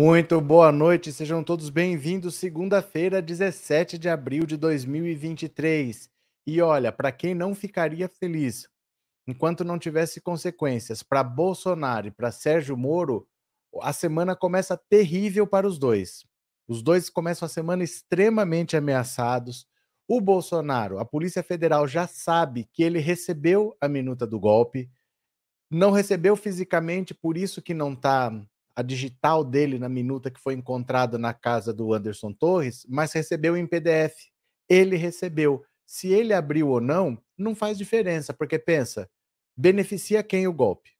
Muito boa noite, sejam todos bem-vindos. Segunda-feira, 17 de abril de 2023. E olha, para quem não ficaria feliz enquanto não tivesse consequências para Bolsonaro e para Sérgio Moro, a semana começa terrível para os dois. Os dois começam a semana extremamente ameaçados. O Bolsonaro, a Polícia Federal já sabe que ele recebeu a minuta do golpe, não recebeu fisicamente, por isso que não está a digital dele na minuta que foi encontrada na casa do Anderson Torres, mas recebeu em PDF. Ele recebeu. Se ele abriu ou não, não faz diferença, porque pensa, beneficia quem o golpe?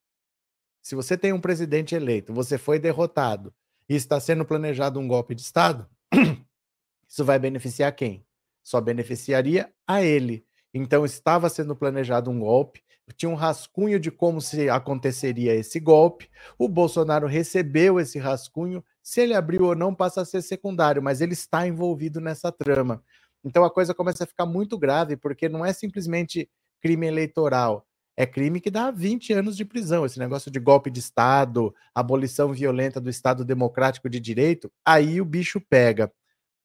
Se você tem um presidente eleito, você foi derrotado e está sendo planejado um golpe de Estado, isso vai beneficiar quem? Só beneficiaria a ele. Então estava sendo planejado um golpe, tinha um rascunho de como se aconteceria esse golpe. O Bolsonaro recebeu esse rascunho. Se ele abriu ou não passa a ser secundário, mas ele está envolvido nessa trama. Então a coisa começa a ficar muito grave, porque não é simplesmente crime eleitoral, é crime que dá 20 anos de prisão. Esse negócio de golpe de Estado, abolição violenta do Estado Democrático de Direito, aí o bicho pega.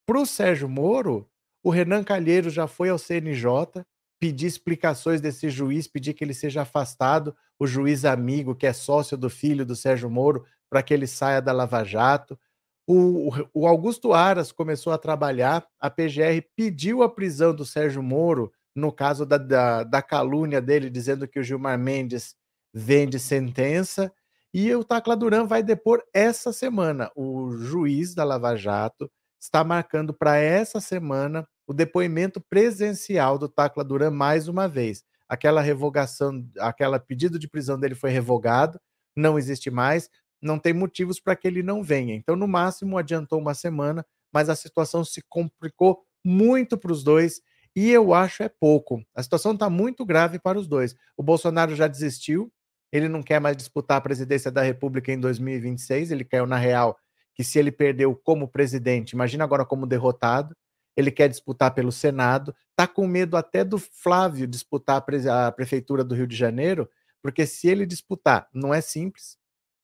Para o Sérgio Moro, o Renan Calheiro já foi ao CNJ, pedir explicações desse juiz, pedir que ele seja afastado, o juiz amigo, que é sócio do filho do Sérgio Moro, para que ele saia da Lava Jato. O, o, Augusto Aras começou a trabalhar, a PGR pediu a prisão do Sérgio Moro, no caso da, da, da calúnia dele, dizendo que o Gilmar Mendes vende sentença, e o Tacla Duran vai depor essa semana. O juiz da Lava Jato está marcando para essa semana o depoimento presencial do Tacla Duran mais uma vez. Aquela revogação, aquela pedido de prisão dele foi revogado, não existe mais, não tem motivos para que ele não venha. Então, no máximo, adiantou uma semana, mas a situação se complicou muito para os dois e eu acho é pouco. A situação está muito grave para os dois. O Bolsonaro já desistiu, ele não quer mais disputar a presidência da República em 2026, ele caiu na real que se ele perdeu como presidente, imagina agora como derrotado ele quer disputar pelo Senado, está com medo até do Flávio disputar a, pre a, prefeitura do Rio de Janeiro, porque se ele disputar, não é simples,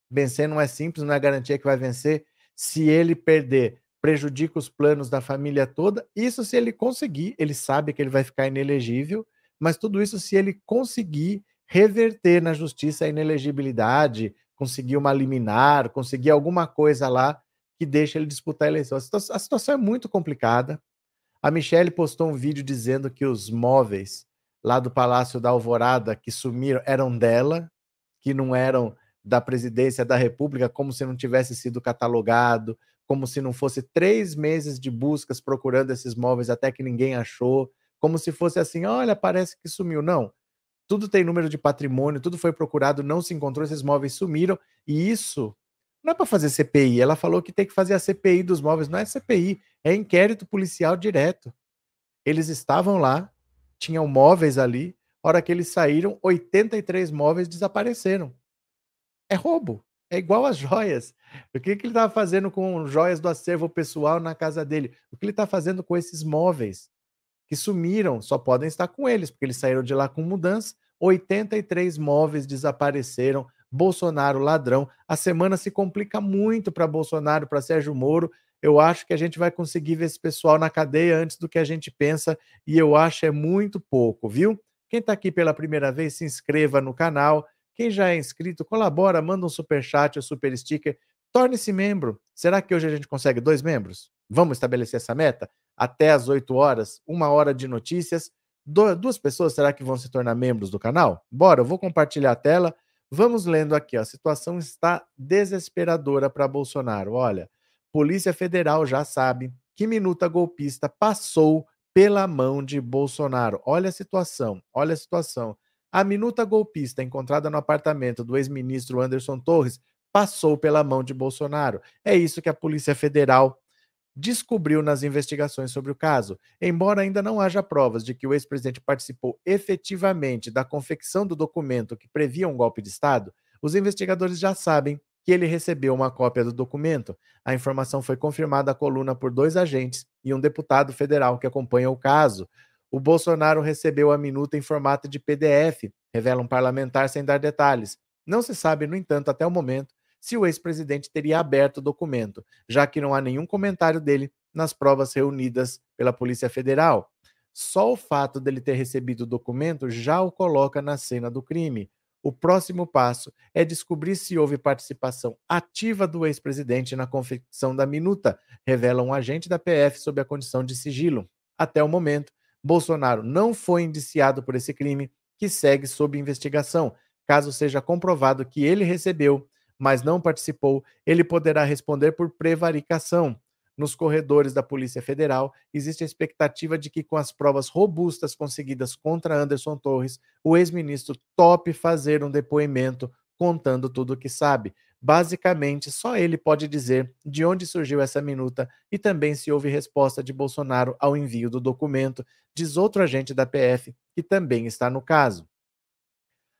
vencer não é simples, não é garantia que vai vencer. Se ele perder, prejudica os planos da família toda. Isso se ele conseguir, ele sabe que ele vai ficar inelegível, mas tudo isso se ele conseguir reverter na justiça a inelegibilidade, conseguir uma liminar, conseguir alguma coisa lá que deixa ele disputar a eleição. A situação é muito complicada. A Michelle postou um vídeo dizendo que os móveis lá do Palácio da Alvorada que sumiram eram dela, que não eram da presidência da República, como se não tivesse sido catalogado, como se não fosse três meses de buscas procurando esses móveis até que ninguém achou, como se fosse assim: olha, parece que sumiu. Não. Tudo tem número de patrimônio, tudo foi procurado, não se encontrou, esses móveis sumiram, e isso não é para fazer CPI. Ela falou que tem que fazer a CPI dos móveis. Não é CPI, é inquérito policial direto. Eles estavam lá, tinham móveis ali. A hora que eles saíram, 83 móveis desapareceram. É roubo. É igual as joias. O que, que ele estava fazendo com joias do acervo pessoal na casa dele? O que ele está fazendo com esses móveis que sumiram? Só podem estar com eles, porque eles saíram de lá com mudança. 83 móveis desapareceram Bolsonaro ladrão. A semana se complica muito para Bolsonaro, para Sérgio Moro. Eu acho que a gente vai conseguir ver esse pessoal na cadeia antes do que a gente pensa e eu acho é muito pouco, viu? Quem está aqui pela primeira vez, se inscreva no canal. Quem já é inscrito, colabora, manda um super chat ou super sticker, torne-se membro. Será que hoje a gente consegue dois membros? Vamos estabelecer essa meta? Até às 8 horas, uma hora de notícias. duas pessoas será que vão se tornar membros do canal? Bora, eu vou compartilhar a tela. Vamos lendo aqui, ó. a situação está desesperadora para Bolsonaro. Olha, Polícia Federal já sabe que minuta golpista passou pela mão de Bolsonaro. Olha a situação, olha a situação. A minuta golpista encontrada no apartamento do ex-ministro Anderson Torres passou pela mão de Bolsonaro. É isso que a Polícia Federal descobriu nas investigações sobre o caso. Embora ainda não haja provas de que o ex-presidente participou efetivamente da confecção do documento que previa um golpe de Estado, os investigadores já sabem que ele recebeu uma cópia do documento. A informação foi confirmada à coluna por dois agentes e um deputado federal que acompanha o caso. O Bolsonaro recebeu a minuta em formato de PDF, revela um parlamentar sem dar detalhes. Não se sabe, no entanto, até o momento, se o ex-presidente teria aberto o documento, já que não há nenhum comentário dele nas provas reunidas pela Polícia Federal. Só o fato dele ter recebido o documento já o coloca na cena do crime. O próximo passo é descobrir se houve participação ativa do ex-presidente na confecção da minuta, revela um agente da PF sob a condição de sigilo. Até o momento, Bolsonaro não foi indiciado por esse crime, que segue sob investigação. Caso seja comprovado que ele recebeu mas não participou, ele poderá responder por prevaricação. Nos corredores da Polícia Federal, existe a expectativa de que, com as provas robustas conseguidas contra Anderson Torres, o ex-ministro tope fazer um depoimento contando tudo o que sabe. Basicamente, só ele pode dizer de onde surgiu essa minuta e também se houve resposta de Bolsonaro ao envio do documento, diz outro agente da PF que também está no caso.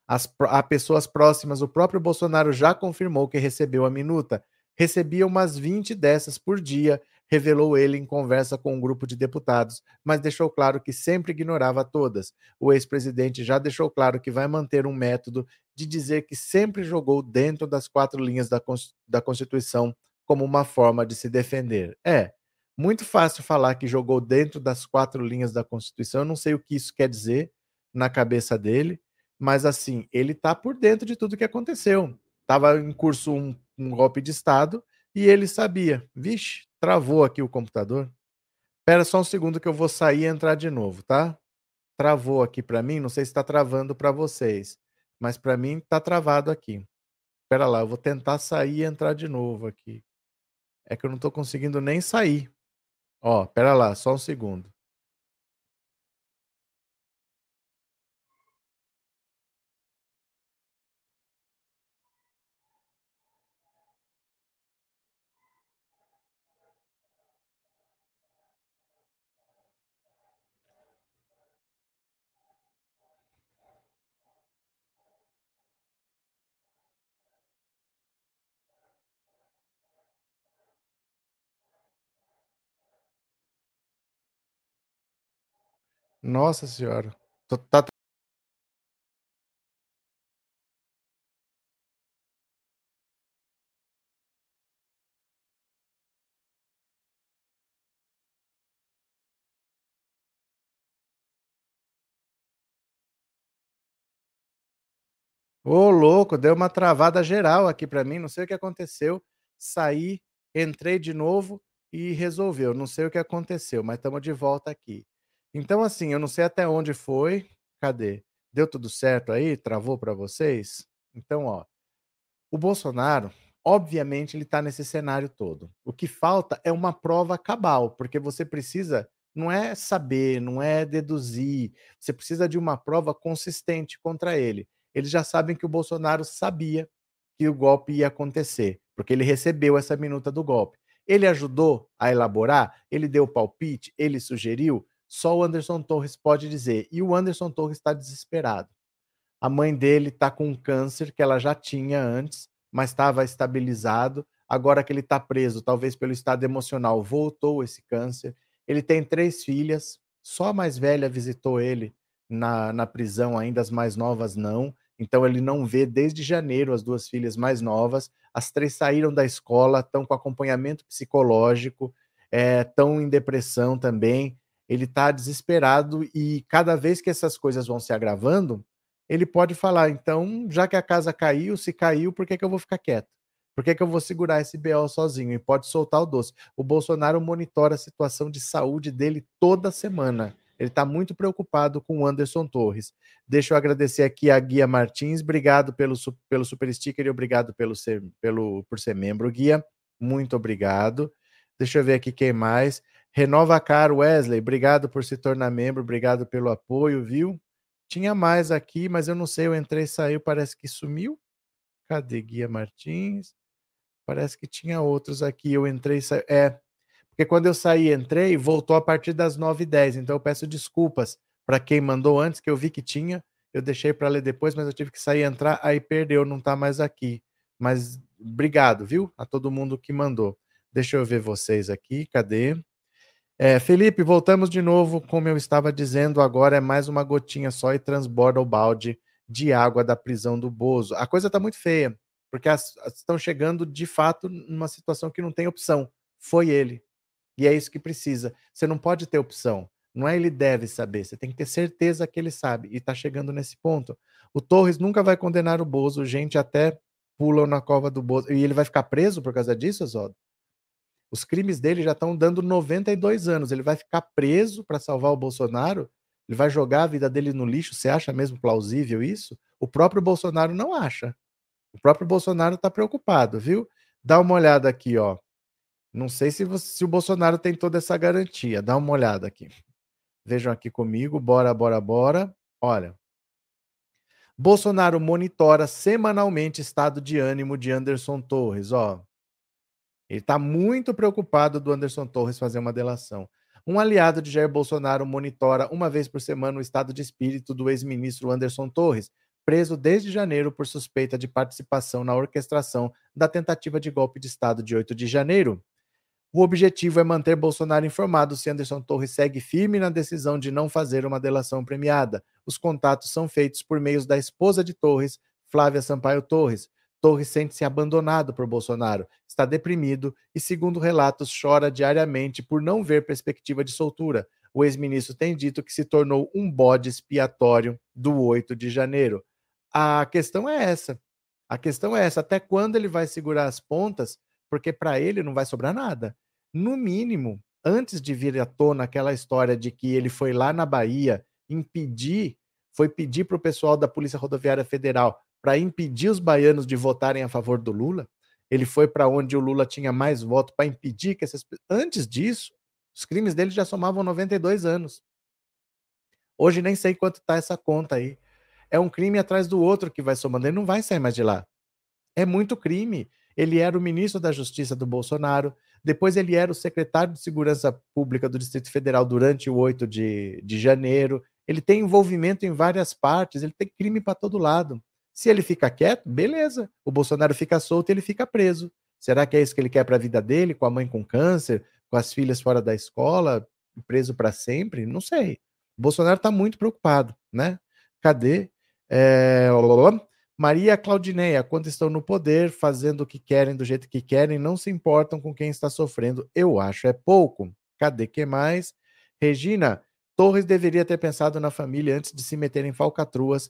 As, a pessoas próximas, o próprio Bolsonaro já confirmou que recebeu a minuta. Recebia umas 20 dessas por dia, revelou ele em conversa com um grupo de deputados, mas deixou claro que sempre ignorava todas. O ex-presidente já deixou claro que vai manter um método de dizer que sempre jogou dentro das quatro linhas da, da Constituição como uma forma de se defender. É, muito fácil falar que jogou dentro das quatro linhas da Constituição, eu não sei o que isso quer dizer na cabeça dele mas assim, ele está por dentro de tudo que aconteceu. Estava em curso um, um, golpe de Estado e ele sabia. Vixe, travou aqui o computador. Espera só um segundo que eu vou sair e entrar de novo, tá? Travou aqui para mim, não sei se está travando para vocês, mas para mim está travado aqui. Espera lá, eu vou tentar sair e entrar de novo aqui. É que eu não estou conseguindo nem sair. Ó, espera lá, só um segundo. Nossa senhora. Tá Ô, louco, deu uma travada geral aqui para mim, não sei o que aconteceu. Saí, entrei de novo e resolveu. Não sei o que aconteceu, mas estamos de volta aqui. Então, assim, eu não sei até onde foi. Cadê? Deu tudo certo aí? Travou para vocês? Então, ó, o Bolsonaro, obviamente, ele está nesse cenário todo. O que falta é uma prova cabal, porque você precisa, não é saber, não é deduzir, você precisa de uma prova consistente contra ele. Eles já sabem que o Bolsonaro sabia que o golpe ia acontecer, porque ele recebeu essa minuta do golpe. Ele ajudou a elaborar, ele deu palpite, ele sugeriu, só o Anderson Torres pode dizer. E o Anderson Torres está desesperado. A mãe dele está com um câncer que ela já tinha antes, mas estava estabilizado. Agora que ele está preso, talvez pelo estado emocional, voltou esse câncer. Ele tem três filhas, só a mais velha visitou ele na, na prisão, ainda as mais novas não. Então ele não vê desde janeiro as duas filhas mais novas. As três saíram da escola, estão com acompanhamento psicológico, estão é, em depressão também ele está desesperado e cada vez que essas coisas vão se agravando, ele pode falar: então, já que a casa caiu, se caiu, por que, que eu vou ficar quieto? Por que, que eu vou segurar esse BO sozinho? E pode soltar o doce. O Bolsonaro monitora a situação de saúde dele toda semana. Ele está muito preocupado com o Anderson Torres. Deixa eu agradecer aqui a Guia Martins. Obrigado pelo, pelo super sticker e obrigado pelo ser, pelo, por ser membro, Guia. Muito obrigado. Deixa eu ver aqui quem mais. Renova Caro Wesley, obrigado por se tornar membro, obrigado pelo apoio, viu? Tinha mais aqui, mas eu não sei, eu entrei e saiu, parece que sumiu. Cadê Guia Martins? Parece que tinha outros aqui, eu entrei e saí. É, porque quando eu saí entrei, voltou a partir das 9h10, então eu peço desculpas para quem mandou antes, que eu vi que tinha, eu deixei para ler depois, mas eu tive que sair e entrar, aí perdeu, não está mais aqui. Mas obrigado, viu? A todo mundo que mandou. Deixa eu ver vocês aqui, cadê? É, Felipe, voltamos de novo, como eu estava dizendo, agora é mais uma gotinha só e transborda o balde de água da prisão do Bozo. A coisa está muito feia, porque as, as estão chegando de fato numa situação que não tem opção. Foi ele. E é isso que precisa. Você não pode ter opção. Não é ele deve saber, você tem que ter certeza que ele sabe. E está chegando nesse ponto. O Torres nunca vai condenar o Bozo, gente até pula na cova do Bozo. E ele vai ficar preso por causa disso, Oswaldo? Os crimes dele já estão dando 92 anos. Ele vai ficar preso para salvar o Bolsonaro? Ele vai jogar a vida dele no lixo? Você acha mesmo plausível isso? O próprio Bolsonaro não acha. O próprio Bolsonaro está preocupado, viu? Dá uma olhada aqui, ó. Não sei se, você, se o Bolsonaro tem toda essa garantia. Dá uma olhada aqui. Vejam aqui comigo. Bora, bora, bora. Olha. Bolsonaro monitora semanalmente estado de ânimo de Anderson Torres, ó. Ele está muito preocupado do Anderson Torres fazer uma delação. Um aliado de Jair Bolsonaro monitora uma vez por semana o estado de espírito do ex-ministro Anderson Torres, preso desde janeiro por suspeita de participação na orquestração da tentativa de golpe de Estado de 8 de janeiro. O objetivo é manter Bolsonaro informado se Anderson Torres segue firme na decisão de não fazer uma delação premiada. Os contatos são feitos por meios da esposa de Torres, Flávia Sampaio Torres, Torres sente-se abandonado por Bolsonaro, está deprimido e, segundo relatos, chora diariamente por não ver perspectiva de soltura. O ex-ministro tem dito que se tornou um bode expiatório do 8 de janeiro. A questão é essa. A questão é essa. Até quando ele vai segurar as pontas? Porque para ele não vai sobrar nada. No mínimo, antes de vir à tona aquela história de que ele foi lá na Bahia impedir, foi pedir para o pessoal da Polícia Rodoviária Federal para impedir os baianos de votarem a favor do Lula. Ele foi para onde o Lula tinha mais votos para impedir que essas. Antes disso, os crimes dele já somavam 92 anos. Hoje nem sei quanto está essa conta aí. É um crime atrás do outro que vai somando. Ele não vai sair mais de lá. É muito crime. Ele era o ministro da Justiça do Bolsonaro. Depois ele era o secretário de Segurança Pública do Distrito Federal durante o 8 de, de janeiro. Ele tem envolvimento em várias partes. Ele tem crime para todo lado. Se ele fica quieto, beleza. O Bolsonaro fica solto e ele fica preso. Será que é isso que ele quer para a vida dele, com a mãe com câncer, com as filhas fora da escola, preso para sempre? Não sei. O Bolsonaro está muito preocupado, né? Cadê? É... Maria Claudineia, quando estão no poder, fazendo o que querem, do jeito que querem, não se importam com quem está sofrendo. Eu acho é pouco. Cadê que mais? Regina, Torres deveria ter pensado na família antes de se meter em falcatruas.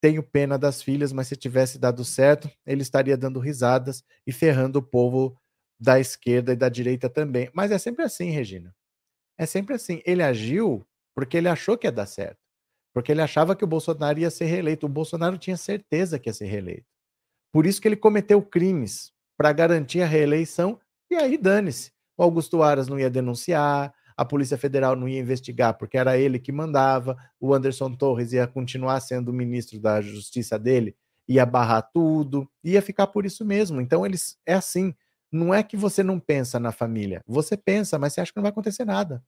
Tenho pena das filhas, mas se tivesse dado certo, ele estaria dando risadas e ferrando o povo da esquerda e da direita também. Mas é sempre assim, Regina. É sempre assim. Ele agiu porque ele achou que ia dar certo. Porque ele achava que o Bolsonaro ia ser reeleito. O Bolsonaro tinha certeza que ia ser reeleito. Por isso que ele cometeu crimes para garantir a reeleição. E aí, dane-se. O Augusto Aras não ia denunciar, a Polícia Federal não ia investigar porque era ele que mandava, o Anderson Torres ia continuar sendo ministro da Justiça dele, ia barrar tudo, ia ficar por isso mesmo. Então eles é assim, não é que você não pensa na família, você pensa, mas você acha que não vai acontecer nada.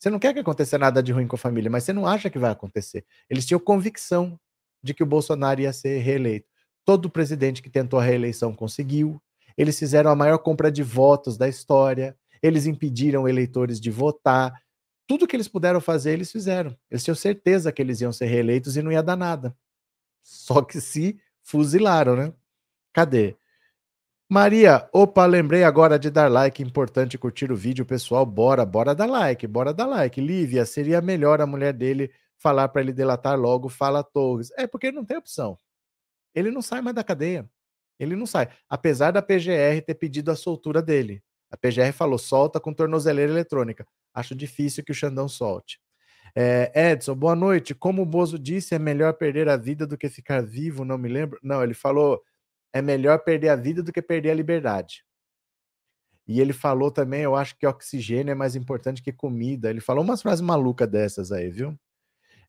Você não quer que aconteça nada de ruim com a família, mas você não acha que vai acontecer. Eles tinham convicção de que o Bolsonaro ia ser reeleito. Todo presidente que tentou a reeleição conseguiu. Eles fizeram a maior compra de votos da história eles impediram eleitores de votar. Tudo que eles puderam fazer, eles fizeram. Eles tinham certeza que eles iam ser reeleitos e não ia dar nada. Só que se fuzilaram, né? Cadê? Maria, opa, lembrei agora de dar like, importante curtir o vídeo, pessoal. Bora, bora dar like, bora dar like. Lívia, seria melhor a mulher dele falar para ele delatar logo, fala Torres. É porque não tem opção. Ele não sai mais da cadeia. Ele não sai. Apesar da PGR ter pedido a soltura dele. A PGR falou: solta com tornozeleira eletrônica. Acho difícil que o Xandão solte. É, Edson, boa noite. Como o Bozo disse, é melhor perder a vida do que ficar vivo, não me lembro. Não, ele falou: é melhor perder a vida do que perder a liberdade. E ele falou também, eu acho que oxigênio é mais importante que comida. Ele falou umas frases malucas dessas aí, viu?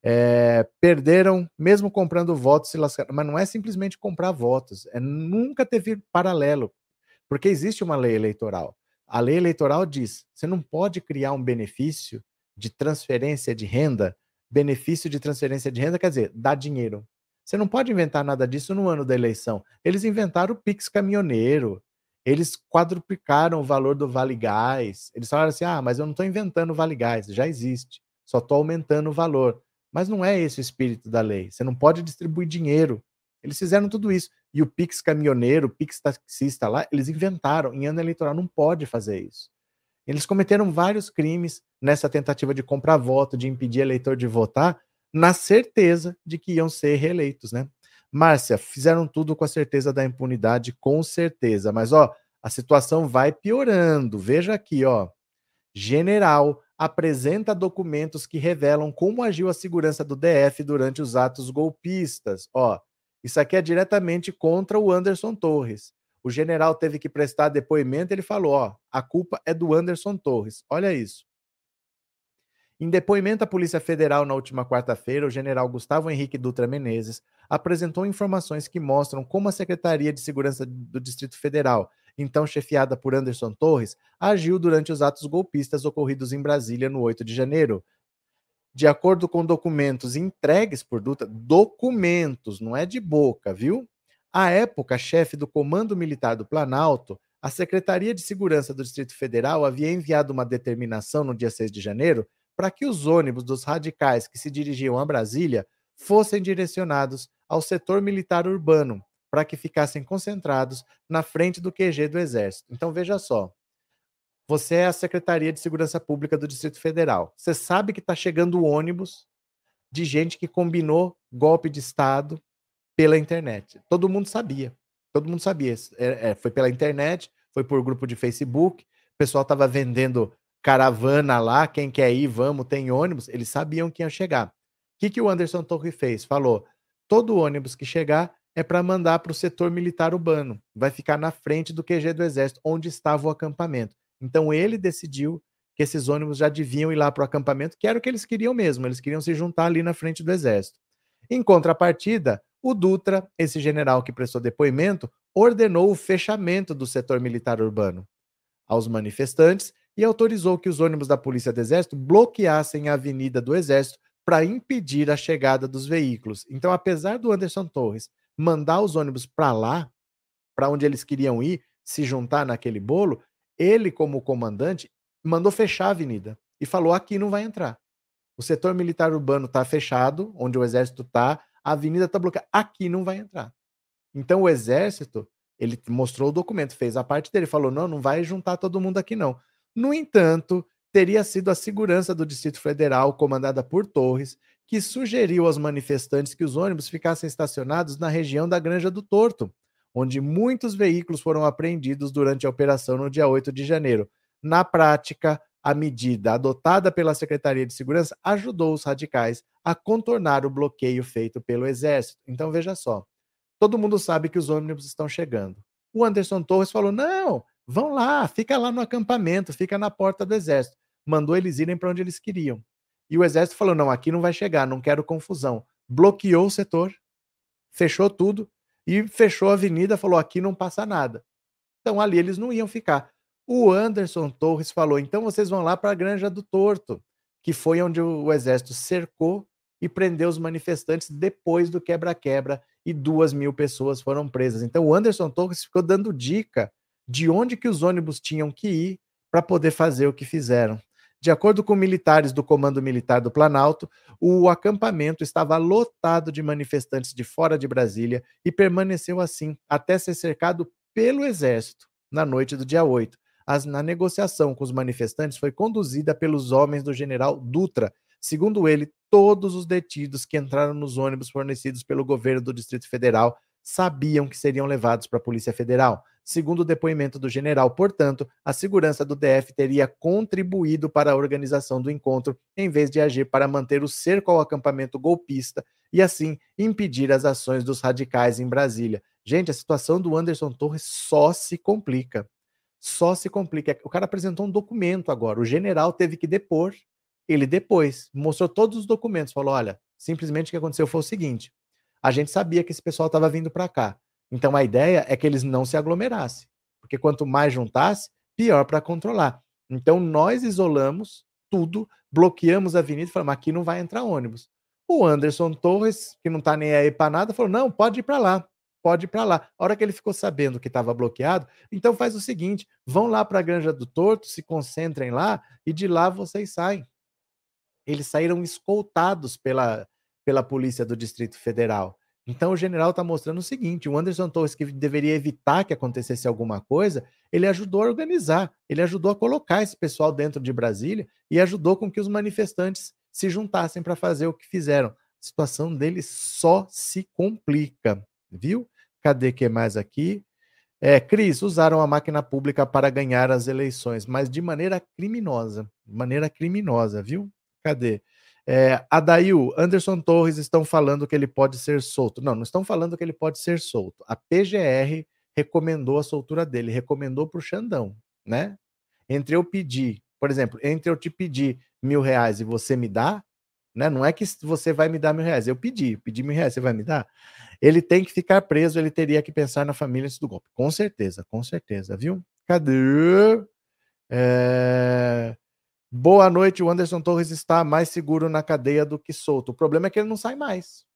É, perderam, mesmo comprando votos, se lascaram. Mas não é simplesmente comprar votos, é nunca teve paralelo, porque existe uma lei eleitoral. A lei eleitoral diz: você não pode criar um benefício de transferência de renda. Benefício de transferência de renda quer dizer dar dinheiro. Você não pode inventar nada disso no ano da eleição. Eles inventaram o Pix caminhoneiro, eles quadruplicaram o valor do Vale Gás. Eles falaram assim: ah, mas eu não estou inventando o Vale Gás, já existe, só estou aumentando o valor. Mas não é esse o espírito da lei. Você não pode distribuir dinheiro. Eles fizeram tudo isso. E o Pix caminhoneiro, o Pix taxista lá, eles inventaram. Em ano eleitoral não pode fazer isso. Eles cometeram vários crimes nessa tentativa de comprar voto, de impedir eleitor de votar, na certeza de que iam ser reeleitos, né? Márcia, fizeram tudo com a certeza da impunidade, com certeza. Mas, ó, a situação vai piorando. Veja aqui, ó. General apresenta documentos que revelam como agiu a segurança do DF durante os atos golpistas. Ó, isso aqui é diretamente contra o Anderson Torres. O general teve que prestar depoimento, ele falou, ó, a culpa é do Anderson Torres. Olha isso. Em depoimento à Polícia Federal na última quarta-feira, o general Gustavo Henrique Dutra Menezes apresentou informações que mostram como a Secretaria de Segurança do Distrito Federal, então chefiada por Anderson Torres, agiu durante os atos golpistas ocorridos em Brasília no 8 de janeiro. De acordo com documentos entregues por Dutra, documentos, não é de boca, viu? À época, chefe do Comando Militar do Planalto, a Secretaria de Segurança do Distrito Federal havia enviado uma determinação no dia 6 de janeiro para que os ônibus dos radicais que se dirigiam a Brasília fossem direcionados ao setor militar urbano, para que ficassem concentrados na frente do QG do Exército. Então veja só, você é a Secretaria de Segurança Pública do Distrito Federal. Você sabe que está chegando ônibus de gente que combinou golpe de Estado pela internet. Todo mundo sabia. Todo mundo sabia. É, é, foi pela internet, foi por grupo de Facebook. O pessoal estava vendendo caravana lá, quem quer ir, vamos, tem ônibus, eles sabiam que ia chegar. O que, que o Anderson Torre fez? Falou: todo ônibus que chegar é para mandar para o setor militar urbano, vai ficar na frente do QG do Exército, onde estava o acampamento. Então ele decidiu que esses ônibus já deviam ir lá para o acampamento, que era o que eles queriam mesmo, eles queriam se juntar ali na frente do Exército. Em contrapartida, o Dutra, esse general que prestou depoimento, ordenou o fechamento do setor militar urbano aos manifestantes e autorizou que os ônibus da Polícia do Exército bloqueassem a Avenida do Exército para impedir a chegada dos veículos. Então, apesar do Anderson Torres mandar os ônibus para lá, para onde eles queriam ir, se juntar naquele bolo, ele, como comandante, mandou fechar a avenida e falou: aqui não vai entrar. O setor militar urbano está fechado, onde o exército está, a avenida está bloqueada, aqui não vai entrar. Então o exército, ele mostrou o documento, fez a parte dele, falou: não, não vai juntar todo mundo aqui não. No entanto, teria sido a segurança do Distrito Federal, comandada por Torres, que sugeriu aos manifestantes que os ônibus ficassem estacionados na região da Granja do Torto, onde muitos veículos foram apreendidos durante a operação no dia 8 de janeiro. Na prática, a medida adotada pela Secretaria de Segurança ajudou os radicais a contornar o bloqueio feito pelo Exército. Então, veja só: todo mundo sabe que os ônibus estão chegando. O Anderson Torres falou: não, Vão lá, fica lá no acampamento, fica na porta do exército. Mandou eles irem para onde eles queriam. E o exército falou: não, aqui não vai chegar, não quero confusão. Bloqueou o setor, fechou tudo e fechou a avenida, falou: aqui não passa nada. Então ali eles não iam ficar. O Anderson Torres falou: então vocês vão lá para a Granja do Torto, que foi onde o exército cercou e prendeu os manifestantes depois do quebra-quebra e duas mil pessoas foram presas. Então o Anderson Torres ficou dando dica de onde que os ônibus tinham que ir para poder fazer o que fizeram. De acordo com militares do Comando Militar do Planalto, o acampamento estava lotado de manifestantes de fora de Brasília e permaneceu assim até ser cercado pelo Exército na noite do dia 8. As, na negociação com os manifestantes foi conduzida pelos homens do general Dutra. Segundo ele, todos os detidos que entraram nos ônibus fornecidos pelo governo do Distrito Federal sabiam que seriam levados para a Polícia Federal. Segundo o depoimento do general, portanto, a segurança do DF teria contribuído para a organização do encontro, em vez de agir para manter o cerco ao acampamento golpista e, assim, impedir as ações dos radicais em Brasília. Gente, a situação do Anderson Torres só se complica. só se complica. O cara apresentou um documento agora, o general teve que depor, ele depois mostrou todos os documentos, falou: olha, simplesmente o que aconteceu foi o seguinte: a gente sabia que esse pessoal estava vindo para cá. Então a ideia é que eles não se aglomerassem, porque quanto mais juntasse, pior para controlar. Então nós isolamos tudo, bloqueamos a avenida e falamos: aqui não vai entrar ônibus. O Anderson Torres, que não está nem aí para nada, falou: não, pode ir para lá, pode ir para lá. A hora que ele ficou sabendo que estava bloqueado, então faz o seguinte: vão lá para a Granja do Torto, se concentrem lá e de lá vocês saem. Eles saíram escoltados pela, pela Polícia do Distrito Federal. Então o general está mostrando o seguinte: o Anderson Torres, que deveria evitar que acontecesse alguma coisa, ele ajudou a organizar, ele ajudou a colocar esse pessoal dentro de Brasília e ajudou com que os manifestantes se juntassem para fazer o que fizeram. A situação deles só se complica, viu? Cadê que mais aqui? É, Cris, usaram a máquina pública para ganhar as eleições, mas de maneira criminosa. De maneira criminosa, viu? Cadê? É, Adail, Anderson Torres estão falando que ele pode ser solto. Não, não estão falando que ele pode ser solto. A PGR recomendou a soltura dele, recomendou para o Xandão, né? Entre eu pedir, por exemplo, entre eu te pedir mil reais e você me dá, né? Não é que você vai me dar mil reais, eu pedi, pedi mil reais, você vai me dar? Ele tem que ficar preso, ele teria que pensar na família antes do golpe. Com certeza, com certeza, viu? Cadê? É... Boa noite, o Anderson Torres está mais seguro na cadeia do que solto. O problema é que ele não sai mais.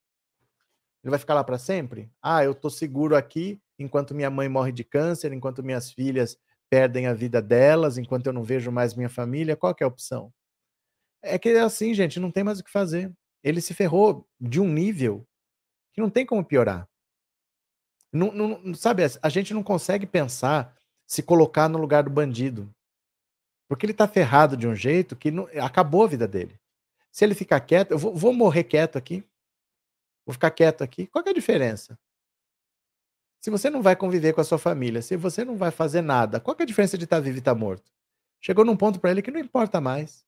Ele vai ficar lá para sempre? Ah, eu estou seguro aqui enquanto minha mãe morre de câncer, enquanto minhas filhas perdem a vida delas, enquanto eu não vejo mais minha família. Qual é a opção? É que é assim, gente, não tem mais o que fazer. Ele se ferrou de um nível que não tem como piorar. Não, não, sabe, a gente não consegue pensar se colocar no lugar do bandido. Porque ele tá ferrado de um jeito que não, acabou a vida dele. Se ele ficar quieto, eu vou, vou morrer quieto aqui. Vou ficar quieto aqui. Qual é a diferença? Se você não vai conviver com a sua família, se você não vai fazer nada, qual é a diferença de estar tá vivo e estar tá morto? Chegou num ponto para ele que não importa mais.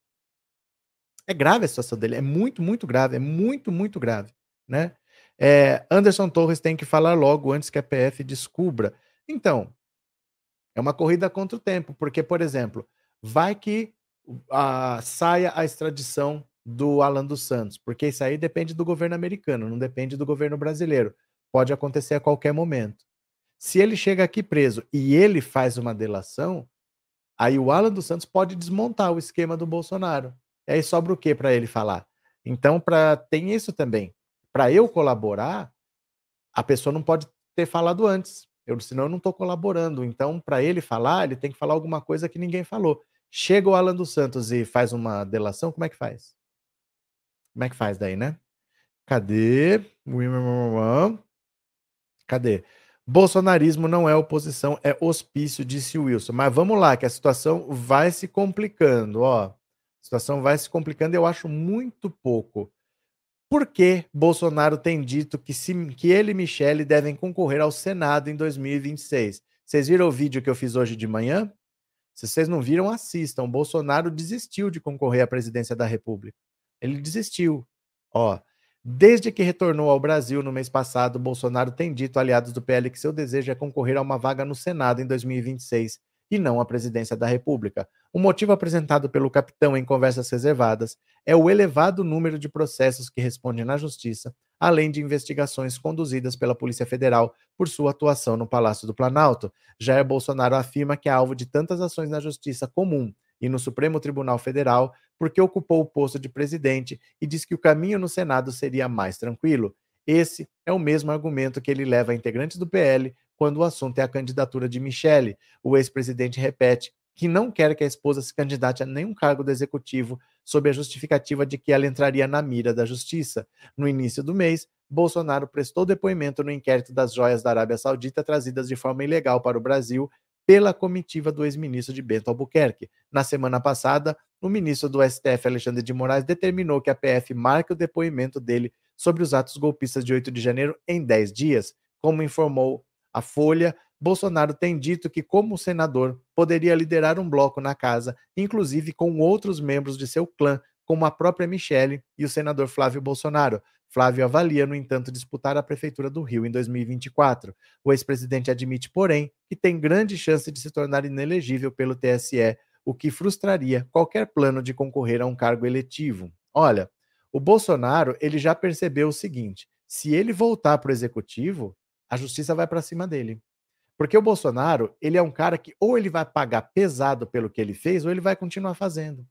É grave a situação dele, é muito, muito grave, é muito, muito grave, né? É, Anderson Torres tem que falar logo antes que a PF descubra. Então, é uma corrida contra o tempo, porque, por exemplo, vai que uh, saia a extradição do Alan dos Santos, porque isso aí depende do governo americano, não depende do governo brasileiro. Pode acontecer a qualquer momento. Se ele chega aqui preso e ele faz uma delação, aí o Alan dos Santos pode desmontar o esquema do Bolsonaro. E aí sobra o que para ele falar? Então, para tem isso também. Para eu colaborar, a pessoa não pode ter falado antes. Eu, senão eu não estou colaborando. Então, para ele falar, ele tem que falar alguma coisa que ninguém falou. Chega o Alan dos Santos e faz uma delação, como é que faz? Como é que faz daí, né? Cadê? Cadê? Bolsonarismo não é oposição, é hospício, disse Wilson. Mas vamos lá, que a situação vai se complicando, ó. A situação vai se complicando, eu acho muito pouco. Por que Bolsonaro tem dito que, se, que ele e Michele devem concorrer ao Senado em 2026? Vocês viram o vídeo que eu fiz hoje de manhã? Se vocês não viram, assistam. Bolsonaro desistiu de concorrer à presidência da República. Ele desistiu. Ó, desde que retornou ao Brasil no mês passado, Bolsonaro tem dito aliados do PL que seu desejo é concorrer a uma vaga no Senado em 2026 e não à presidência da República. O motivo apresentado pelo capitão em conversas reservadas é o elevado número de processos que respondem na Justiça, além de investigações conduzidas pela Polícia Federal por sua atuação no Palácio do Planalto. Jair Bolsonaro afirma que é alvo de tantas ações na Justiça comum e no Supremo Tribunal Federal porque ocupou o posto de presidente e diz que o caminho no Senado seria mais tranquilo. Esse é o mesmo argumento que ele leva a integrantes do PL quando o assunto é a candidatura de Michele. O ex-presidente repete que não quer que a esposa se candidate a nenhum cargo do executivo sob a justificativa de que ela entraria na mira da justiça. No início do mês, Bolsonaro prestou depoimento no inquérito das joias da Arábia Saudita trazidas de forma ilegal para o Brasil pela comitiva do ex-ministro de Bento Albuquerque. Na semana passada, o ministro do STF, Alexandre de Moraes, determinou que a PF marque o depoimento dele sobre os atos golpistas de 8 de janeiro em 10 dias, como informou a Folha, Bolsonaro tem dito que, como senador, poderia liderar um bloco na casa, inclusive com outros membros de seu clã, como a própria Michele e o senador Flávio Bolsonaro. Flávio avalia, no entanto, disputar a prefeitura do Rio em 2024. O ex-presidente admite, porém, que tem grande chance de se tornar inelegível pelo TSE, o que frustraria qualquer plano de concorrer a um cargo eletivo. Olha, o Bolsonaro, ele já percebeu o seguinte: se ele voltar para o executivo, a justiça vai para cima dele. Porque o Bolsonaro, ele é um cara que ou ele vai pagar pesado pelo que ele fez, ou ele vai continuar fazendo.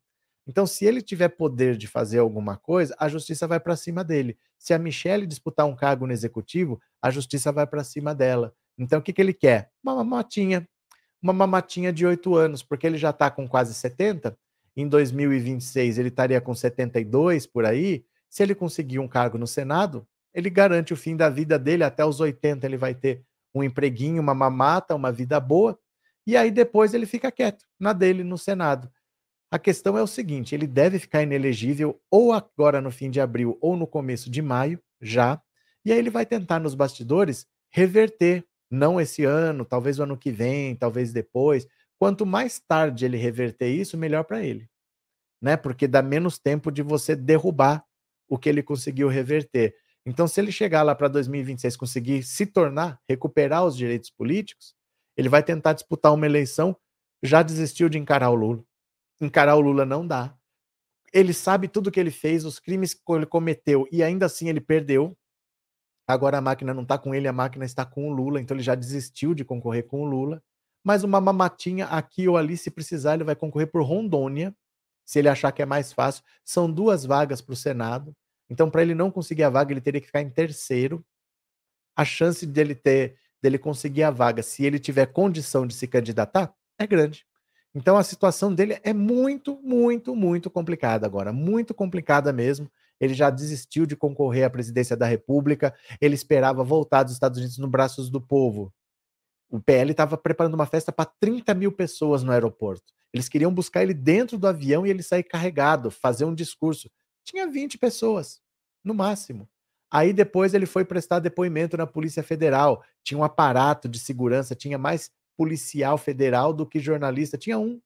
Então, se ele tiver poder de fazer alguma coisa, a justiça vai para cima dele. Se a Michelle disputar um cargo no executivo, a justiça vai para cima dela. Então, o que, que ele quer? Uma mamatinha. Uma mamatinha de oito anos, porque ele já está com quase 70. Em 2026, ele estaria com 72 por aí. Se ele conseguir um cargo no Senado, ele garante o fim da vida dele. Até os 80, ele vai ter um empreguinho, uma mamata, uma vida boa. E aí depois ele fica quieto, na dele, no Senado. A questão é o seguinte: ele deve ficar inelegível ou agora no fim de abril ou no começo de maio, já. E aí ele vai tentar nos bastidores reverter, não esse ano, talvez o ano que vem, talvez depois. Quanto mais tarde ele reverter isso, melhor para ele. Né? Porque dá menos tempo de você derrubar o que ele conseguiu reverter. Então, se ele chegar lá para 2026 conseguir se tornar, recuperar os direitos políticos, ele vai tentar disputar uma eleição, já desistiu de encarar o Lula encarar o Lula não dá. Ele sabe tudo que ele fez, os crimes que ele cometeu e ainda assim ele perdeu. Agora a máquina não está com ele, a máquina está com o Lula, então ele já desistiu de concorrer com o Lula. Mas uma mamatinha aqui ou ali, se precisar, ele vai concorrer por Rondônia, se ele achar que é mais fácil. São duas vagas para o Senado. Então, para ele não conseguir a vaga, ele teria que ficar em terceiro. A chance dele ter, dele conseguir a vaga, se ele tiver condição de se candidatar, é grande. Então a situação dele é muito, muito, muito complicada agora, muito complicada mesmo. Ele já desistiu de concorrer à presidência da República, ele esperava voltar dos Estados Unidos no braços do povo. O PL estava preparando uma festa para 30 mil pessoas no aeroporto. Eles queriam buscar ele dentro do avião e ele sair carregado, fazer um discurso. Tinha 20 pessoas, no máximo. Aí depois ele foi prestar depoimento na Polícia Federal. Tinha um aparato de segurança, tinha mais policial federal do que jornalista. Tinha um.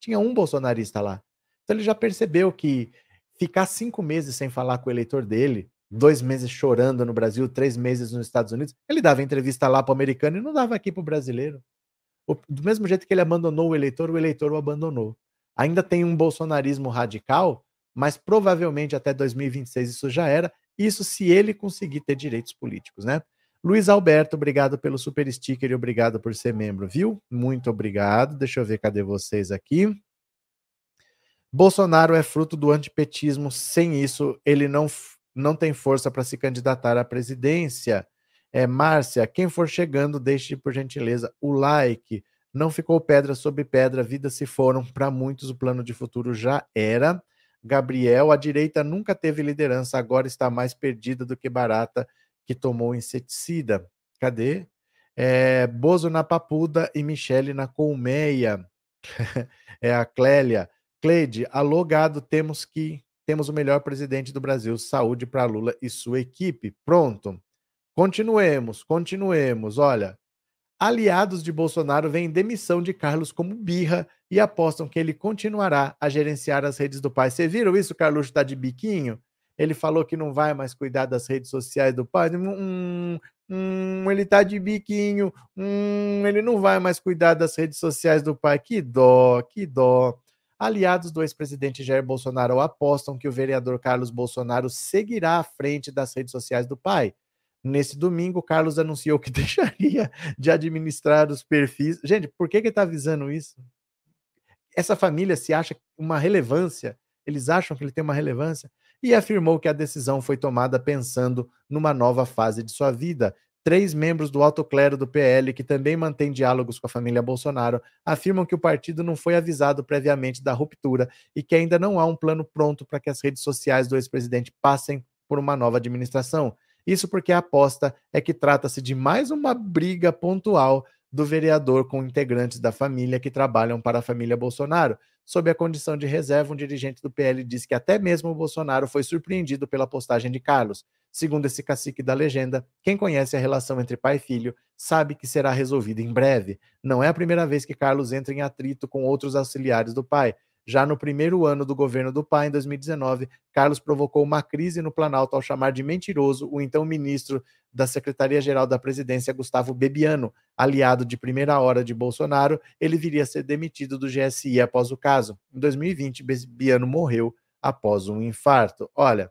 Tinha um bolsonarista lá. Então ele já percebeu que ficar cinco meses sem falar com o eleitor dele, dois meses chorando no Brasil, três meses nos Estados Unidos, ele dava entrevista lá para o americano e não dava aqui para o brasileiro. Do mesmo jeito que ele abandonou o eleitor, o eleitor o abandonou. Ainda tem um bolsonarismo radical, mas provavelmente até 2026 isso já era. Isso se ele conseguir ter direitos políticos, né? Luiz Alberto, obrigado pelo super sticker e obrigado por ser membro, viu? Muito obrigado. Deixa eu ver cadê vocês aqui. Bolsonaro é fruto do antipetismo. Sem isso, ele não, não tem força para se candidatar à presidência. É, Márcia, quem for chegando, deixe por gentileza o like. Não ficou pedra sobre pedra, vidas se foram. Para muitos, o plano de futuro já era. Gabriel, a direita nunca teve liderança, agora está mais perdida do que barata que tomou inseticida. Cadê? É, Bozo na Papuda e Michele na Colmeia. é a Clélia. Cleide, alô gado, temos que temos o melhor presidente do Brasil. Saúde para Lula e sua equipe. Pronto. Continuemos, continuemos. Olha, aliados de Bolsonaro veem demissão de Carlos como birra e apostam que ele continuará a gerenciar as redes do pai. Você viram isso? Carlos está de biquinho? Ele falou que não vai mais cuidar das redes sociais do pai. Hum, hum, ele tá de biquinho. Hum, ele não vai mais cuidar das redes sociais do pai. Que dó, que dó. Aliados do ex-presidente Jair Bolsonaro apostam que o vereador Carlos Bolsonaro seguirá à frente das redes sociais do pai. Nesse domingo, Carlos anunciou que deixaria de administrar os perfis. Gente, por que, que está avisando isso? Essa família se acha uma relevância, eles acham que ele tem uma relevância e afirmou que a decisão foi tomada pensando numa nova fase de sua vida. Três membros do alto clero do PL, que também mantém diálogos com a família Bolsonaro, afirmam que o partido não foi avisado previamente da ruptura e que ainda não há um plano pronto para que as redes sociais do ex-presidente passem por uma nova administração. Isso porque a aposta é que trata-se de mais uma briga pontual do vereador com integrantes da família que trabalham para a família Bolsonaro. Sob a condição de reserva, um dirigente do PL disse que até mesmo o Bolsonaro foi surpreendido pela postagem de Carlos. Segundo esse cacique da legenda, quem conhece a relação entre pai e filho sabe que será resolvida em breve. Não é a primeira vez que Carlos entra em atrito com outros auxiliares do pai. Já no primeiro ano do governo do pai, em 2019, Carlos provocou uma crise no Planalto ao chamar de mentiroso o então ministro da Secretaria-Geral da Presidência, Gustavo Bebiano, aliado de primeira hora de Bolsonaro, ele viria a ser demitido do GSI após o caso. Em 2020, Bebiano morreu após um infarto. Olha,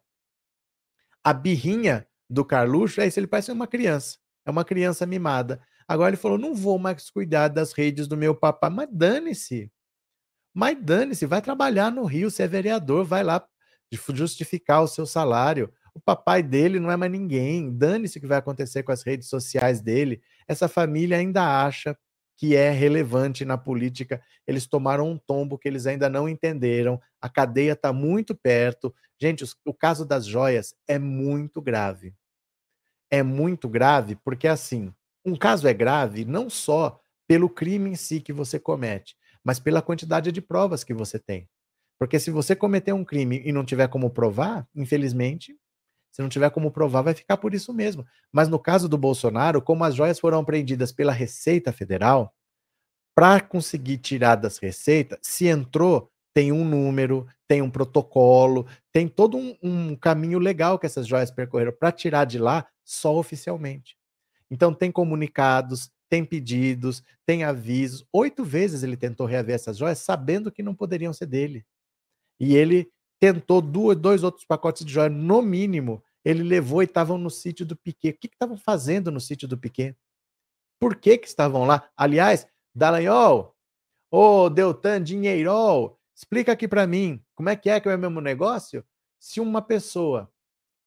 a birrinha do Carluxo é isso, ele parece uma criança, é uma criança mimada. Agora ele falou: não vou mais cuidar das redes do meu papai, mas dane-se. Mas dane-se, vai trabalhar no Rio, se é vereador, vai lá justificar o seu salário. O papai dele não é mais ninguém. Dane-se o que vai acontecer com as redes sociais dele. Essa família ainda acha que é relevante na política. Eles tomaram um tombo que eles ainda não entenderam. A cadeia está muito perto. Gente, o caso das joias é muito grave. É muito grave porque, assim, um caso é grave não só pelo crime em si que você comete, mas pela quantidade de provas que você tem. Porque se você cometer um crime e não tiver como provar, infelizmente, se não tiver como provar, vai ficar por isso mesmo. Mas no caso do Bolsonaro, como as joias foram apreendidas pela Receita Federal, para conseguir tirar das receitas, se entrou, tem um número, tem um protocolo, tem todo um, um caminho legal que essas joias percorreram para tirar de lá só oficialmente. Então, tem comunicados, tem pedidos, tem avisos. Oito vezes ele tentou reaver essas joias, sabendo que não poderiam ser dele. E ele tentou duas, dois outros pacotes de joias, no mínimo, ele levou e estavam no sítio do Piquet. O que estavam fazendo no sítio do Piquet? Por que, que estavam lá? Aliás, Dallagnol, ô Deltan Dinheirol, explica aqui para mim, como é que é que é o mesmo negócio? Se uma pessoa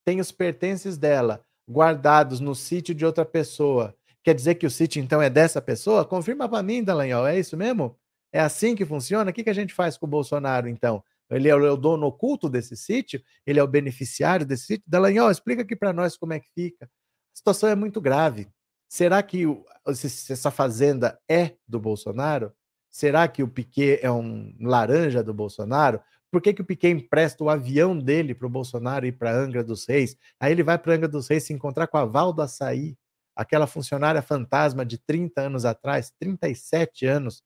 tem os pertences dela guardados no sítio de outra pessoa Quer dizer que o sítio, então, é dessa pessoa? Confirma para mim, Dallagnol, é isso mesmo? É assim que funciona? O que, que a gente faz com o Bolsonaro, então? Ele é o dono oculto desse sítio? Ele é o beneficiário desse sítio? Dallagnol, explica aqui para nós como é que fica. A situação é muito grave. Será que o, essa fazenda é do Bolsonaro? Será que o Piquet é um laranja do Bolsonaro? Por que, que o Piquet empresta o avião dele para o Bolsonaro ir para Angra dos Reis? Aí ele vai para Angra dos Reis se encontrar com a Val do Açaí aquela funcionária fantasma de 30 anos atrás, 37 anos.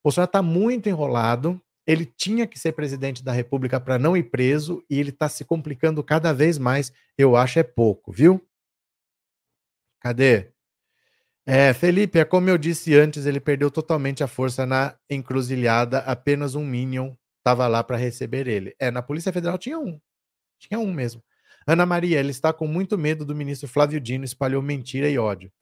O Bolsonaro está muito enrolado. Ele tinha que ser presidente da República para não ir preso e ele está se complicando cada vez mais. Eu acho é pouco, viu? Cadê? É, Felipe, é como eu disse antes, ele perdeu totalmente a força na encruzilhada. Apenas um Minion estava lá para receber ele. É, na Polícia Federal tinha um. Tinha um mesmo. Ana Maria, ele está com muito medo do ministro Flávio Dino, espalhou mentira e ódio.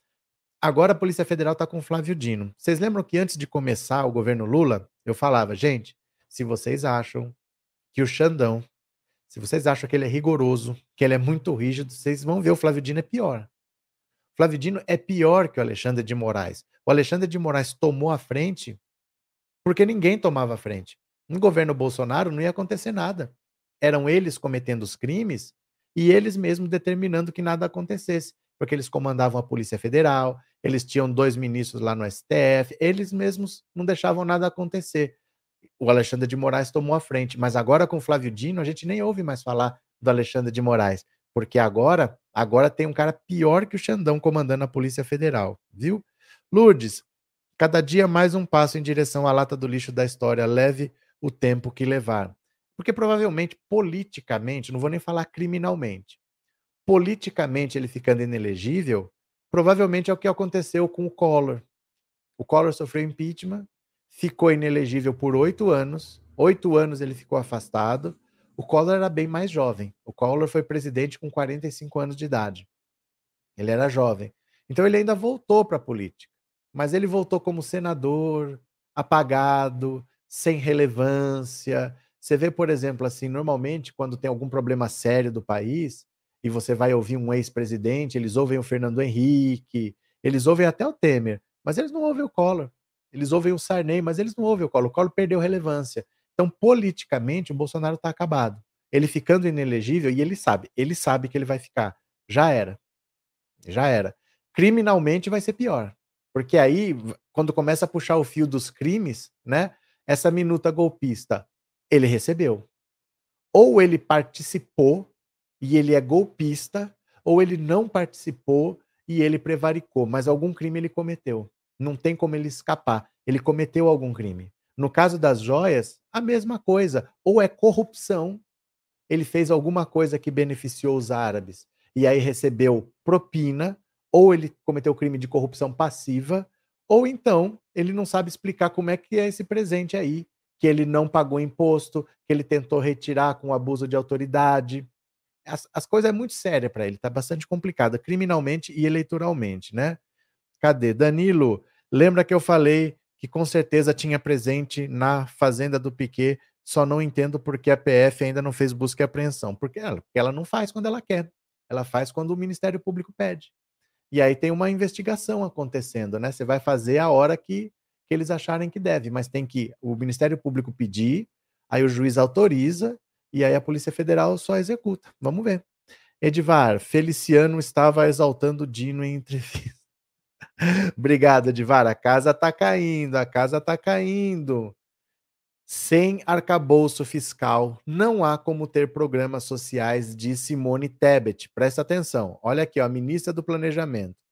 Agora a Polícia Federal está com Flávio Dino. Vocês lembram que antes de começar o governo Lula, eu falava, gente, se vocês acham que o Xandão, se vocês acham que ele é rigoroso, que ele é muito rígido, vocês vão ver o Flávio Dino é pior. O Flávio Dino é pior que o Alexandre de Moraes. O Alexandre de Moraes tomou a frente porque ninguém tomava a frente. No governo Bolsonaro não ia acontecer nada. Eram eles cometendo os crimes e eles mesmos determinando que nada acontecesse, porque eles comandavam a Polícia Federal, eles tinham dois ministros lá no STF, eles mesmos não deixavam nada acontecer. O Alexandre de Moraes tomou a frente, mas agora com o Flávio Dino a gente nem ouve mais falar do Alexandre de Moraes, porque agora, agora tem um cara pior que o Xandão comandando a Polícia Federal, viu? Lourdes, cada dia mais um passo em direção à lata do lixo da história, leve o tempo que levar. Porque provavelmente, politicamente, não vou nem falar criminalmente, politicamente ele ficando inelegível, provavelmente é o que aconteceu com o Collor. O Collor sofreu impeachment, ficou inelegível por oito anos, oito anos ele ficou afastado. O Collor era bem mais jovem. O Collor foi presidente com 45 anos de idade. Ele era jovem. Então ele ainda voltou para a política. Mas ele voltou como senador, apagado, sem relevância, você vê, por exemplo, assim, normalmente quando tem algum problema sério do país e você vai ouvir um ex-presidente, eles ouvem o Fernando Henrique, eles ouvem até o Temer, mas eles não ouvem o Collor. Eles ouvem o Sarney, mas eles não ouvem o Collor. O Collor perdeu relevância. Então, politicamente, o Bolsonaro está acabado. Ele ficando inelegível, e ele sabe, ele sabe que ele vai ficar. Já era. Já era. Criminalmente vai ser pior. Porque aí, quando começa a puxar o fio dos crimes, né? Essa minuta golpista ele recebeu. Ou ele participou e ele é golpista, ou ele não participou e ele prevaricou, mas algum crime ele cometeu. Não tem como ele escapar. Ele cometeu algum crime. No caso das joias, A mesma coisa. Ou é corrupção, ele fez alguma coisa que beneficiou os árabes e aí recebeu propina, ou ele cometeu crime de corrupção passiva, ou então ele não sabe explicar como é que é esse presente aí, que ele não pagou imposto, que ele tentou retirar com abuso de autoridade. As, as coisas é muito séria para ele, tá bastante complicada, criminalmente e eleitoralmente, né? Cadê? Danilo, lembra que eu falei que com certeza tinha presente na fazenda do Piquet, só não entendo porque a PF ainda não fez busca e apreensão. Porque ela, porque ela não faz quando ela quer, ela faz quando o Ministério Público pede. E aí tem uma investigação acontecendo, né? Você vai fazer a hora que, que eles acharem que deve, mas tem que o Ministério Público pedir, aí o juiz autoriza e aí a Polícia Federal só executa. Vamos ver. Edivar, Feliciano estava exaltando Dino em entrevista. Obrigado, Edivar. A casa está caindo, a casa está caindo. Sem arcabouço fiscal, não há como ter programas sociais, de Simone Tebet. Presta atenção. Olha aqui, ó, a ministra do Planejamento.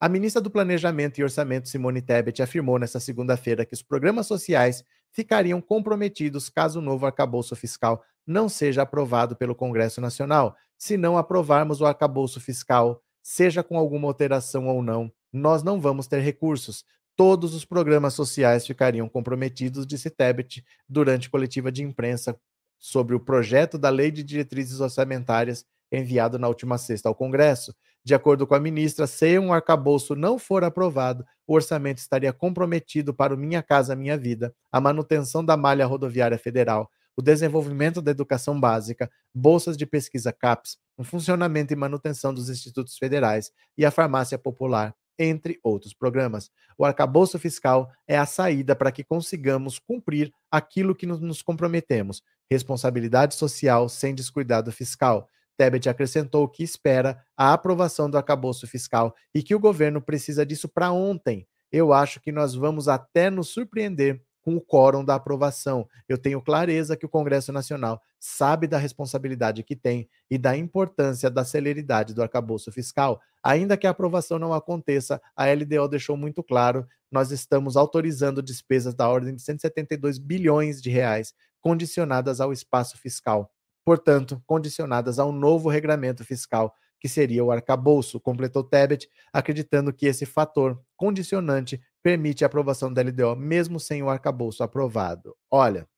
A ministra do Planejamento e Orçamento, Simone Tebet, afirmou nesta segunda-feira que os programas sociais ficariam comprometidos caso o novo arcabouço fiscal não seja aprovado pelo Congresso Nacional. Se não aprovarmos o arcabouço fiscal, seja com alguma alteração ou não, nós não vamos ter recursos todos os programas sociais ficariam comprometidos, disse Tebet durante coletiva de imprensa sobre o projeto da Lei de Diretrizes Orçamentárias enviado na última sexta ao Congresso. De acordo com a ministra, se um arcabouço não for aprovado, o orçamento estaria comprometido para o Minha Casa Minha Vida, a manutenção da malha rodoviária federal, o desenvolvimento da educação básica, bolsas de pesquisa CAPES, o funcionamento e manutenção dos institutos federais e a farmácia popular, entre outros programas. O arcabouço fiscal é a saída para que consigamos cumprir aquilo que nos comprometemos: responsabilidade social sem descuidado fiscal. Tebet acrescentou que espera a aprovação do arcabouço fiscal e que o governo precisa disso para ontem. Eu acho que nós vamos até nos surpreender com o quórum da aprovação. Eu tenho clareza que o Congresso Nacional sabe da responsabilidade que tem e da importância da celeridade do arcabouço fiscal. Ainda que a aprovação não aconteça, a LDO deixou muito claro, nós estamos autorizando despesas da ordem de 172 bilhões de reais condicionadas ao espaço fiscal. Portanto, condicionadas ao novo regramento fiscal que seria o arcabouço, completou Tebet, acreditando que esse fator condicionante permite a aprovação da LDO, mesmo sem o arcabouço aprovado. Olha,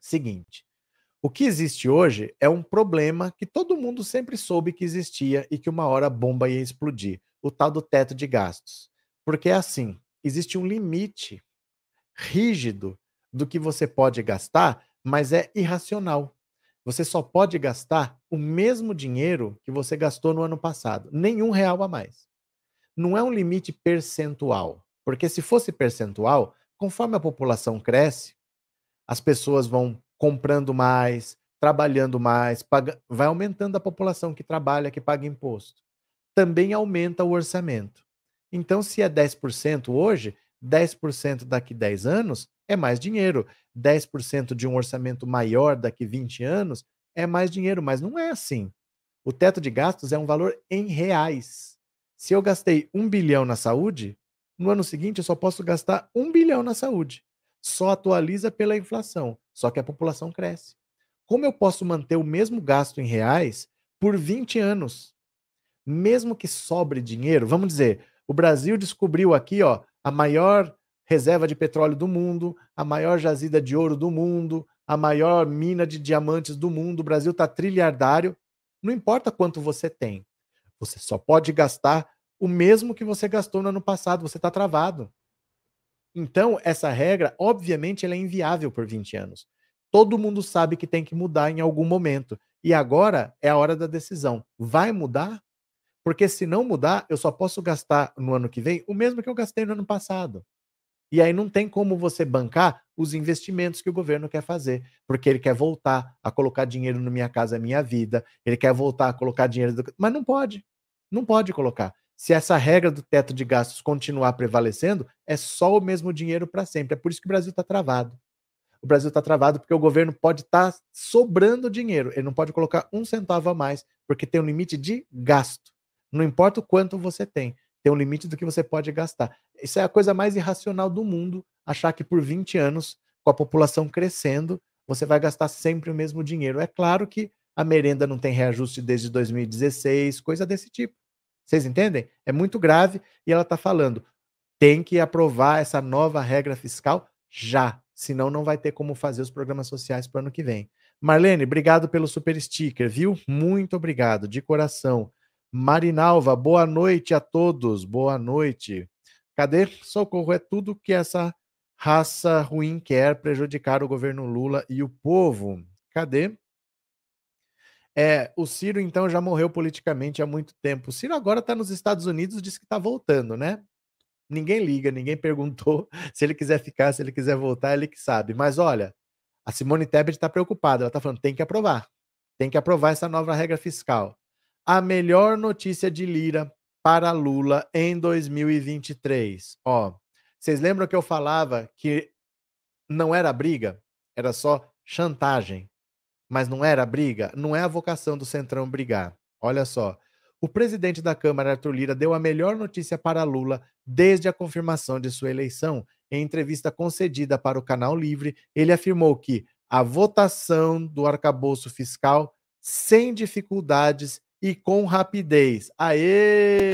seguinte, o que existe hoje é um problema que todo mundo sempre soube que existia e que uma hora a bomba ia explodir, o tal do teto de gastos. Porque é assim, existe um limite rígido do que você pode gastar, mas é irracional. Você só pode gastar o mesmo dinheiro que você gastou no ano passado, nenhum real a mais. Não é um limite percentual, porque se fosse percentual, conforme a população cresce, as pessoas vão comprando mais, trabalhando mais, paga... vai aumentando a população que trabalha, que paga imposto. Também aumenta o orçamento. Então, se é 10% hoje, 10% daqui 10 anos é mais dinheiro. 10% de um orçamento maior daqui 20 anos é mais dinheiro, mas não é assim. O teto de gastos é um valor em reais. Se eu gastei um bilhão na saúde, no ano seguinte eu só posso gastar um bilhão na saúde. Só atualiza pela inflação, só que a população cresce. Como eu posso manter o mesmo gasto em reais por 20 anos? Mesmo que sobre dinheiro, vamos dizer, o Brasil descobriu aqui, ó, a maior reserva de petróleo do mundo, a maior jazida de ouro do mundo, a maior mina de diamantes do mundo. O Brasil está trilhardário. Não importa quanto você tem, você só pode gastar o mesmo que você gastou no ano passado. Você está travado. Então, essa regra, obviamente, ela é inviável por 20 anos. Todo mundo sabe que tem que mudar em algum momento. E agora é a hora da decisão. Vai mudar? Porque se não mudar, eu só posso gastar no ano que vem o mesmo que eu gastei no ano passado. E aí não tem como você bancar os investimentos que o governo quer fazer, porque ele quer voltar a colocar dinheiro no Minha Casa Minha Vida, ele quer voltar a colocar dinheiro. Do... Mas não pode. Não pode colocar. Se essa regra do teto de gastos continuar prevalecendo, é só o mesmo dinheiro para sempre. É por isso que o Brasil está travado. O Brasil está travado porque o governo pode estar tá sobrando dinheiro. Ele não pode colocar um centavo a mais, porque tem um limite de gasto. Não importa o quanto você tem, tem um limite do que você pode gastar. Isso é a coisa mais irracional do mundo, achar que por 20 anos com a população crescendo, você vai gastar sempre o mesmo dinheiro. É claro que a merenda não tem reajuste desde 2016, coisa desse tipo. Vocês entendem? É muito grave e ela está falando: tem que aprovar essa nova regra fiscal já, senão não vai ter como fazer os programas sociais para o ano que vem. Marlene, obrigado pelo super sticker, viu? Muito obrigado, de coração. Marinalva, boa noite a todos, boa noite. Cadê? Socorro, é tudo que essa raça ruim quer prejudicar o governo Lula e o povo. Cadê? É, o Ciro, então, já morreu politicamente há muito tempo. O Ciro agora está nos Estados Unidos, diz que está voltando, né? Ninguém liga, ninguém perguntou se ele quiser ficar, se ele quiser voltar, ele que sabe. Mas olha, a Simone Tebet está preocupada, ela está falando, tem que aprovar. Tem que aprovar essa nova regra fiscal. A melhor notícia de Lira para Lula em 2023. Ó, vocês lembram que eu falava que não era briga, era só chantagem mas não era briga? Não é a vocação do Centrão brigar. Olha só. O presidente da Câmara, Arthur Lira, deu a melhor notícia para Lula desde a confirmação de sua eleição. Em entrevista concedida para o Canal Livre, ele afirmou que a votação do arcabouço fiscal sem dificuldades e com rapidez. Aê!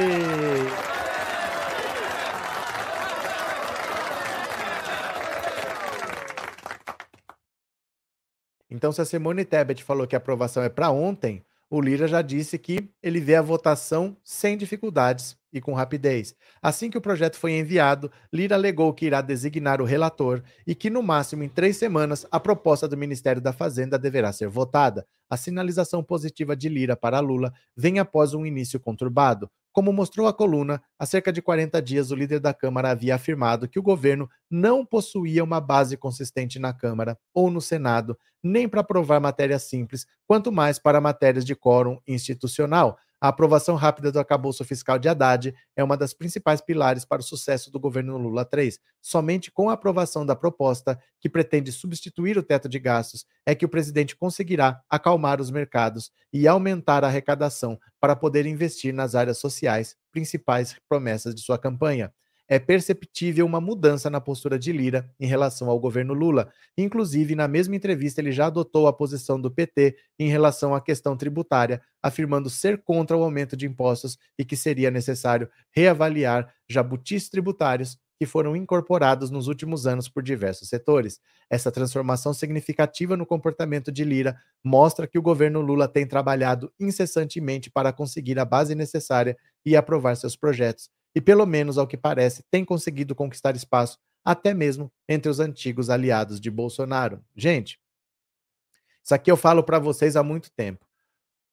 Então, se a Simone Tebet falou que a aprovação é para ontem, o Lira já disse que ele vê a votação sem dificuldades e com rapidez. Assim que o projeto foi enviado, Lira alegou que irá designar o relator e que, no máximo em três semanas, a proposta do Ministério da Fazenda deverá ser votada. A sinalização positiva de Lira para Lula vem após um início conturbado. Como mostrou a coluna, há cerca de 40 dias o líder da Câmara havia afirmado que o governo não possuía uma base consistente na Câmara ou no Senado, nem para aprovar matérias simples, quanto mais para matérias de quórum institucional. A aprovação rápida do acabouço fiscal de Haddad é uma das principais pilares para o sucesso do governo Lula III. Somente com a aprovação da proposta, que pretende substituir o teto de gastos, é que o presidente conseguirá acalmar os mercados e aumentar a arrecadação para poder investir nas áreas sociais, principais promessas de sua campanha é perceptível uma mudança na postura de Lira em relação ao governo Lula. Inclusive, na mesma entrevista, ele já adotou a posição do PT em relação à questão tributária, afirmando ser contra o aumento de impostos e que seria necessário reavaliar jabutis tributários que foram incorporados nos últimos anos por diversos setores. Essa transformação significativa no comportamento de Lira mostra que o governo Lula tem trabalhado incessantemente para conseguir a base necessária e aprovar seus projetos, e, pelo menos ao que parece, tem conseguido conquistar espaço até mesmo entre os antigos aliados de Bolsonaro. Gente, isso aqui eu falo para vocês há muito tempo.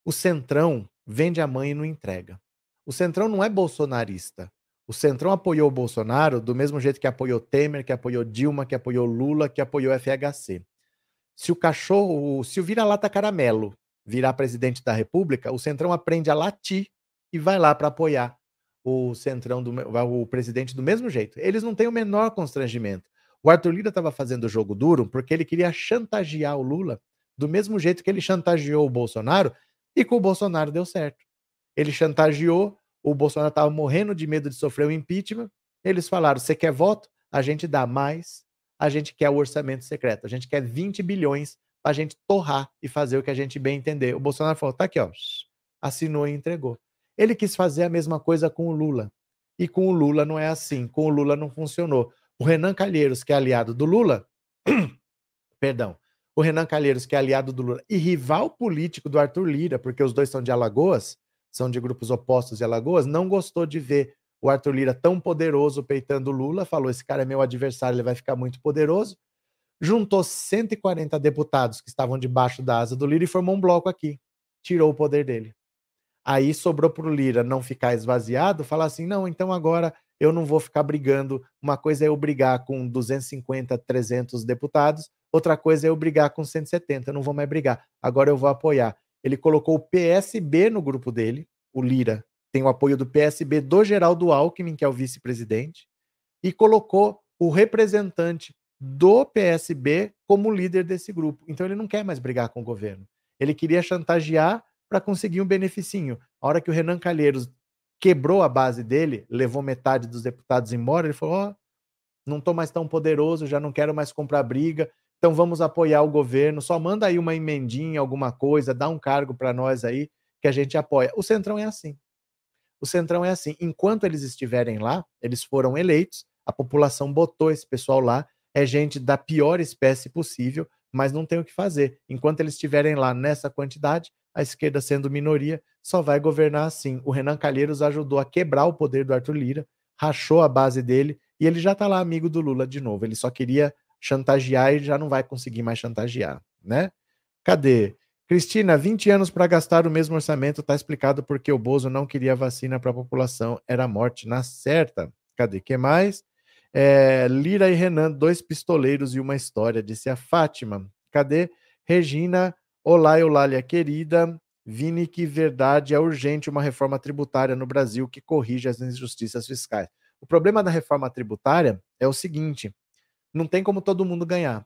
O Centrão vende a mãe e não entrega. O Centrão não é bolsonarista. O Centrão apoiou o Bolsonaro do mesmo jeito que apoiou Temer, que apoiou Dilma, que apoiou Lula, que apoiou FHC. Se o cachorro, se o vira-lata caramelo virar presidente da República, o Centrão aprende a latir e vai lá para apoiar o Centrão, do, o presidente, do mesmo jeito. Eles não têm o menor constrangimento. O Arthur Lira estava fazendo o jogo duro porque ele queria chantagear o Lula do mesmo jeito que ele chantageou o Bolsonaro e com o Bolsonaro deu certo. Ele chantageou, o Bolsonaro estava morrendo de medo de sofrer o impeachment. Eles falaram: você quer voto? A gente dá mais. A gente quer o orçamento secreto. A gente quer 20 bilhões para a gente torrar e fazer o que a gente bem entender. O Bolsonaro falou: tá aqui, ó. Assinou e entregou. Ele quis fazer a mesma coisa com o Lula. E com o Lula não é assim. Com o Lula não funcionou. O Renan Calheiros, que é aliado do Lula, perdão, o Renan Calheiros, que é aliado do Lula e rival político do Arthur Lira, porque os dois são de Alagoas, são de grupos opostos de Alagoas, não gostou de ver o Arthur Lira tão poderoso peitando o Lula, falou: esse cara é meu adversário, ele vai ficar muito poderoso. Juntou 140 deputados que estavam debaixo da asa do Lira e formou um bloco aqui. Tirou o poder dele. Aí sobrou para o Lira não ficar esvaziado, falar assim: não, então agora eu não vou ficar brigando. Uma coisa é eu brigar com 250, 300 deputados, outra coisa é eu brigar com 170. Eu não vou mais brigar. Agora eu vou apoiar. Ele colocou o PSB no grupo dele, o Lira tem o apoio do PSB do Geraldo Alckmin, que é o vice-presidente, e colocou o representante do PSB como líder desse grupo. Então ele não quer mais brigar com o governo. Ele queria chantagear para conseguir um beneficinho. A hora que o Renan Calheiros quebrou a base dele, levou metade dos deputados embora, ele falou: Ó, oh, não estou mais tão poderoso, já não quero mais comprar briga, então vamos apoiar o governo, só manda aí uma emendinha, alguma coisa, dá um cargo para nós aí que a gente apoia. O Centrão é assim. O Centrão é assim. Enquanto eles estiverem lá, eles foram eleitos, a população botou esse pessoal lá, é gente da pior espécie possível, mas não tem o que fazer. Enquanto eles estiverem lá nessa quantidade, a esquerda sendo minoria, só vai governar assim. O Renan Calheiros ajudou a quebrar o poder do Arthur Lira, rachou a base dele e ele já está lá amigo do Lula de novo. Ele só queria chantagear e já não vai conseguir mais chantagear, né? Cadê? Cristina, 20 anos para gastar o mesmo orçamento, tá explicado porque o Bozo não queria vacina para a população, era morte na certa. Cadê? que mais? É, Lira e Renan, dois pistoleiros e uma história, disse a Fátima. Cadê? Regina, olá, Eulália querida. Vini, que verdade, é urgente uma reforma tributária no Brasil que corrija as injustiças fiscais. O problema da reforma tributária é o seguinte: não tem como todo mundo ganhar.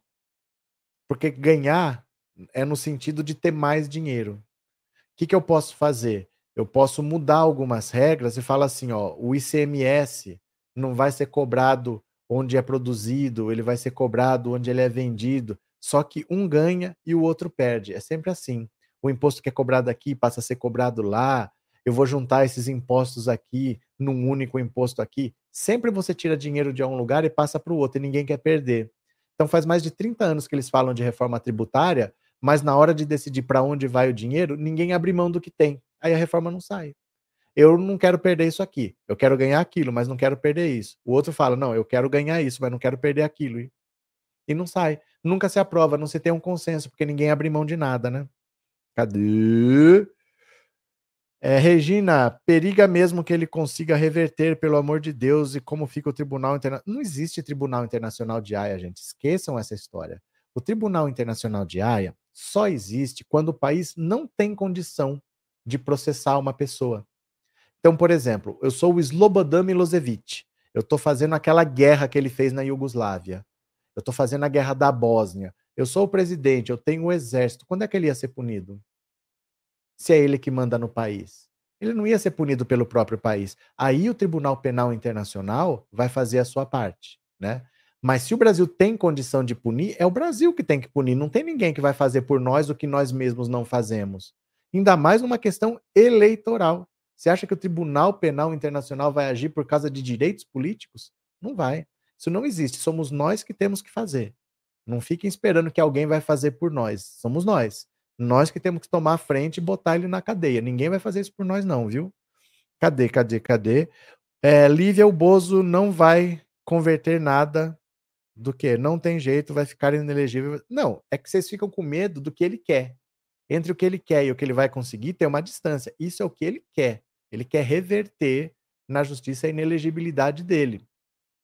Porque ganhar é no sentido de ter mais dinheiro. O que, que eu posso fazer? Eu posso mudar algumas regras e falar assim: ó, o ICMS não vai ser cobrado onde é produzido, ele vai ser cobrado onde ele é vendido. Só que um ganha e o outro perde. É sempre assim. O imposto que é cobrado aqui passa a ser cobrado lá. Eu vou juntar esses impostos aqui num único imposto aqui. Sempre você tira dinheiro de um lugar e passa para o outro, e ninguém quer perder. Então faz mais de 30 anos que eles falam de reforma tributária, mas na hora de decidir para onde vai o dinheiro, ninguém abre mão do que tem. Aí a reforma não sai. Eu não quero perder isso aqui. Eu quero ganhar aquilo, mas não quero perder isso. O outro fala: "Não, eu quero ganhar isso, mas não quero perder aquilo". E, não sai. Nunca se aprova, não se tem um consenso, porque ninguém abre mão de nada, né? Cadê? É, Regina, periga mesmo que ele consiga reverter, pelo amor de Deus, e como fica o Tribunal Internacional. Não existe Tribunal Internacional de Haia, gente. Esqueçam essa história. O Tribunal Internacional de Haia só existe quando o país não tem condição de processar uma pessoa. Então, por exemplo, eu sou o Slobodan Milosevic. Eu estou fazendo aquela guerra que ele fez na Iugoslávia. Eu estou fazendo a guerra da Bósnia. Eu sou o presidente, eu tenho o um exército. Quando é que ele ia ser punido? se é ele que manda no país. Ele não ia ser punido pelo próprio país. Aí o Tribunal Penal Internacional vai fazer a sua parte, né? Mas se o Brasil tem condição de punir, é o Brasil que tem que punir. Não tem ninguém que vai fazer por nós o que nós mesmos não fazemos. Ainda mais numa questão eleitoral. Você acha que o Tribunal Penal Internacional vai agir por causa de direitos políticos? Não vai. Isso não existe. Somos nós que temos que fazer. Não fiquem esperando que alguém vai fazer por nós. Somos nós. Nós que temos que tomar a frente e botar ele na cadeia. Ninguém vai fazer isso por nós, não, viu? Cadê, cadê, cadê? É, Lívia, o Bozo não vai converter nada do que? Não tem jeito, vai ficar inelegível. Não, é que vocês ficam com medo do que ele quer. Entre o que ele quer e o que ele vai conseguir, tem uma distância. Isso é o que ele quer. Ele quer reverter na justiça a inelegibilidade dele.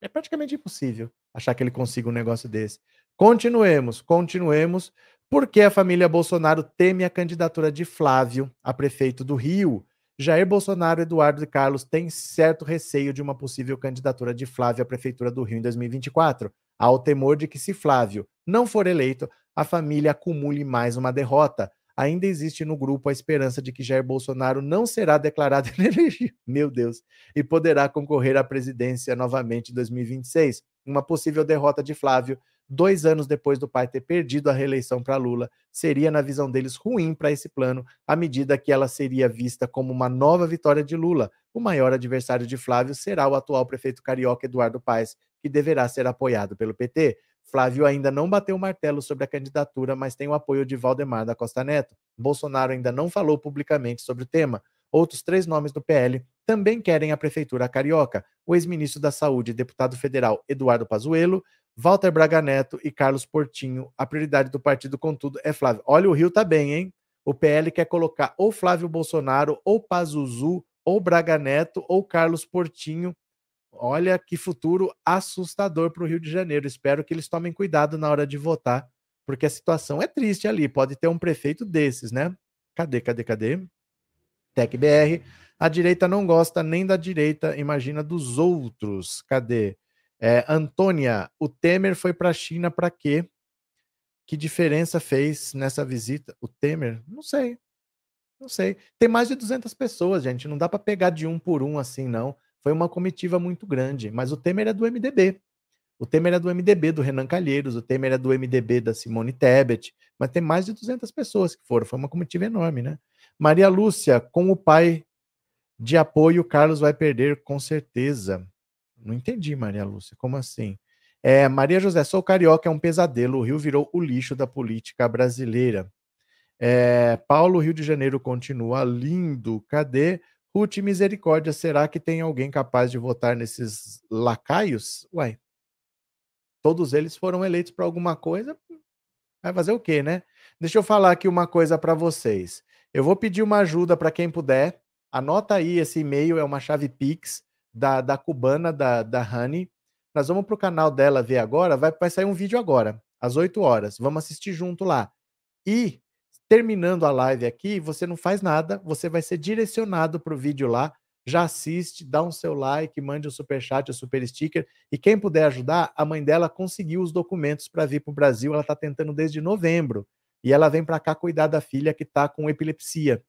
É praticamente impossível achar que ele consiga um negócio desse. Continuemos, continuemos, porque a família Bolsonaro teme a candidatura de Flávio a prefeito do Rio. Jair Bolsonaro, Eduardo e Carlos têm certo receio de uma possível candidatura de Flávio à prefeitura do Rio em 2024. Há o temor de que, se Flávio não for eleito, a família acumule mais uma derrota. Ainda existe no grupo a esperança de que Jair Bolsonaro não será declarado inelegível, meu Deus, e poderá concorrer à presidência novamente em 2026. Uma possível derrota de Flávio dois anos depois do pai ter perdido a reeleição para Lula, seria, na visão deles, ruim para esse plano, à medida que ela seria vista como uma nova vitória de Lula. O maior adversário de Flávio será o atual prefeito carioca Eduardo Paes, que deverá ser apoiado pelo PT. Flávio ainda não bateu o martelo sobre a candidatura, mas tem o apoio de Valdemar da Costa Neto. Bolsonaro ainda não falou publicamente sobre o tema. Outros três nomes do PL também querem a prefeitura carioca: o ex-ministro da Saúde e deputado federal Eduardo Pazuello, Walter Braga Neto e Carlos Portinho. A prioridade do partido, contudo, é Flávio. Olha, o Rio tá bem, hein? O PL quer colocar ou Flávio Bolsonaro, ou Pazuzu, ou Braga Neto, ou Carlos Portinho. Olha que futuro assustador para o Rio de Janeiro. Espero que eles tomem cuidado na hora de votar, porque a situação é triste ali. Pode ter um prefeito desses, né? Cadê, cadê, cadê? TecBR. A direita não gosta nem da direita, imagina dos outros. Cadê? É, Antônia, o Temer foi para a China para quê? Que diferença fez nessa visita? O Temer? Não sei. Não sei. Tem mais de 200 pessoas, gente. Não dá para pegar de um por um assim, não. Foi uma comitiva muito grande. Mas o Temer é do MDB. O Temer é do MDB do Renan Calheiros, o Temer é do MDB da Simone Tebet, mas tem mais de 200 pessoas que foram, foi uma comitiva enorme, né? Maria Lúcia, com o pai de apoio, Carlos vai perder com certeza. Não entendi, Maria Lúcia, como assim? É, Maria José, sou carioca, é um pesadelo. O Rio virou o lixo da política brasileira. É, Paulo, Rio de Janeiro continua lindo. Cadê? Ruth, misericórdia, será que tem alguém capaz de votar nesses lacaios? Uai, todos eles foram eleitos para alguma coisa. Vai fazer o quê, né? Deixa eu falar aqui uma coisa para vocês. Eu vou pedir uma ajuda para quem puder. Anota aí esse e-mail, é uma chave Pix da, da cubana, da, da Honey. Nós vamos para o canal dela ver agora. Vai, vai sair um vídeo agora, às 8 horas. Vamos assistir junto lá. E terminando a live aqui, você não faz nada, você vai ser direcionado para o vídeo lá. Já assiste, dá um seu like, mande o um super chat, o um super sticker. E quem puder ajudar, a mãe dela conseguiu os documentos para vir para o Brasil. Ela está tentando desde novembro. E ela vem para cá cuidar da filha que está com epilepsia.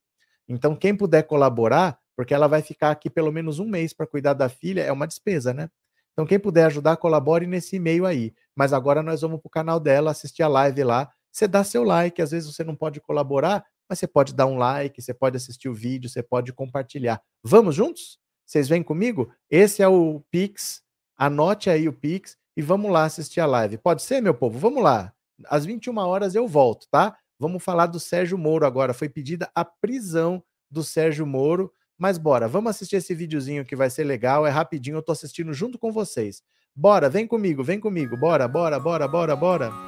Então, quem puder colaborar, porque ela vai ficar aqui pelo menos um mês para cuidar da filha, é uma despesa, né? Então, quem puder ajudar, colabore nesse e-mail aí. Mas agora nós vamos para o canal dela, assistir a live lá você dá seu like, às vezes você não pode colaborar, mas você pode dar um like, você pode assistir o vídeo, você pode compartilhar. Vamos juntos? Vocês vêm comigo? Esse é o Pix. Anote aí o Pix e vamos lá assistir a live. Pode ser, meu povo? Vamos lá. Às 21 horas eu volto, tá? Vamos falar do Sérgio Moro agora. Foi pedida a prisão do Sérgio Moro. Mas bora, vamos assistir esse videozinho que vai ser legal. É rapidinho, eu tô assistindo junto com vocês. Bora, vem comigo, vem comigo. Bora, bora, bora, bora, bora.